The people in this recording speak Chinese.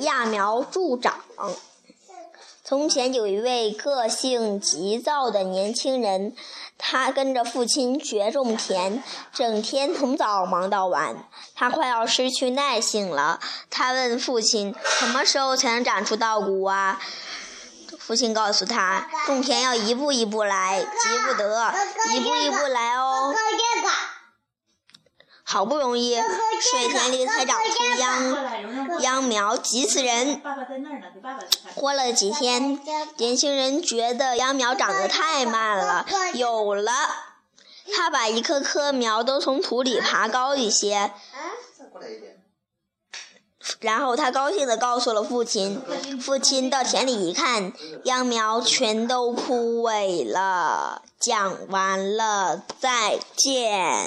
揠苗助长。从前有一位个性急躁的年轻人，他跟着父亲学种田，整天从早忙到晚。他快要失去耐性了，他问父亲：“什么时候才能长出稻谷啊？”父亲告诉他：“种田要一步一步来，急不得，一步一步来哦。”好不容易，水田里才长出秧秧苗，急死人。过了几天，年轻人觉得秧苗长得太慢了，有了。他把一棵棵苗都从土里爬高一些，然后他高兴地告诉了父亲。父亲到田里一看，秧苗全都枯萎了。讲完了，再见。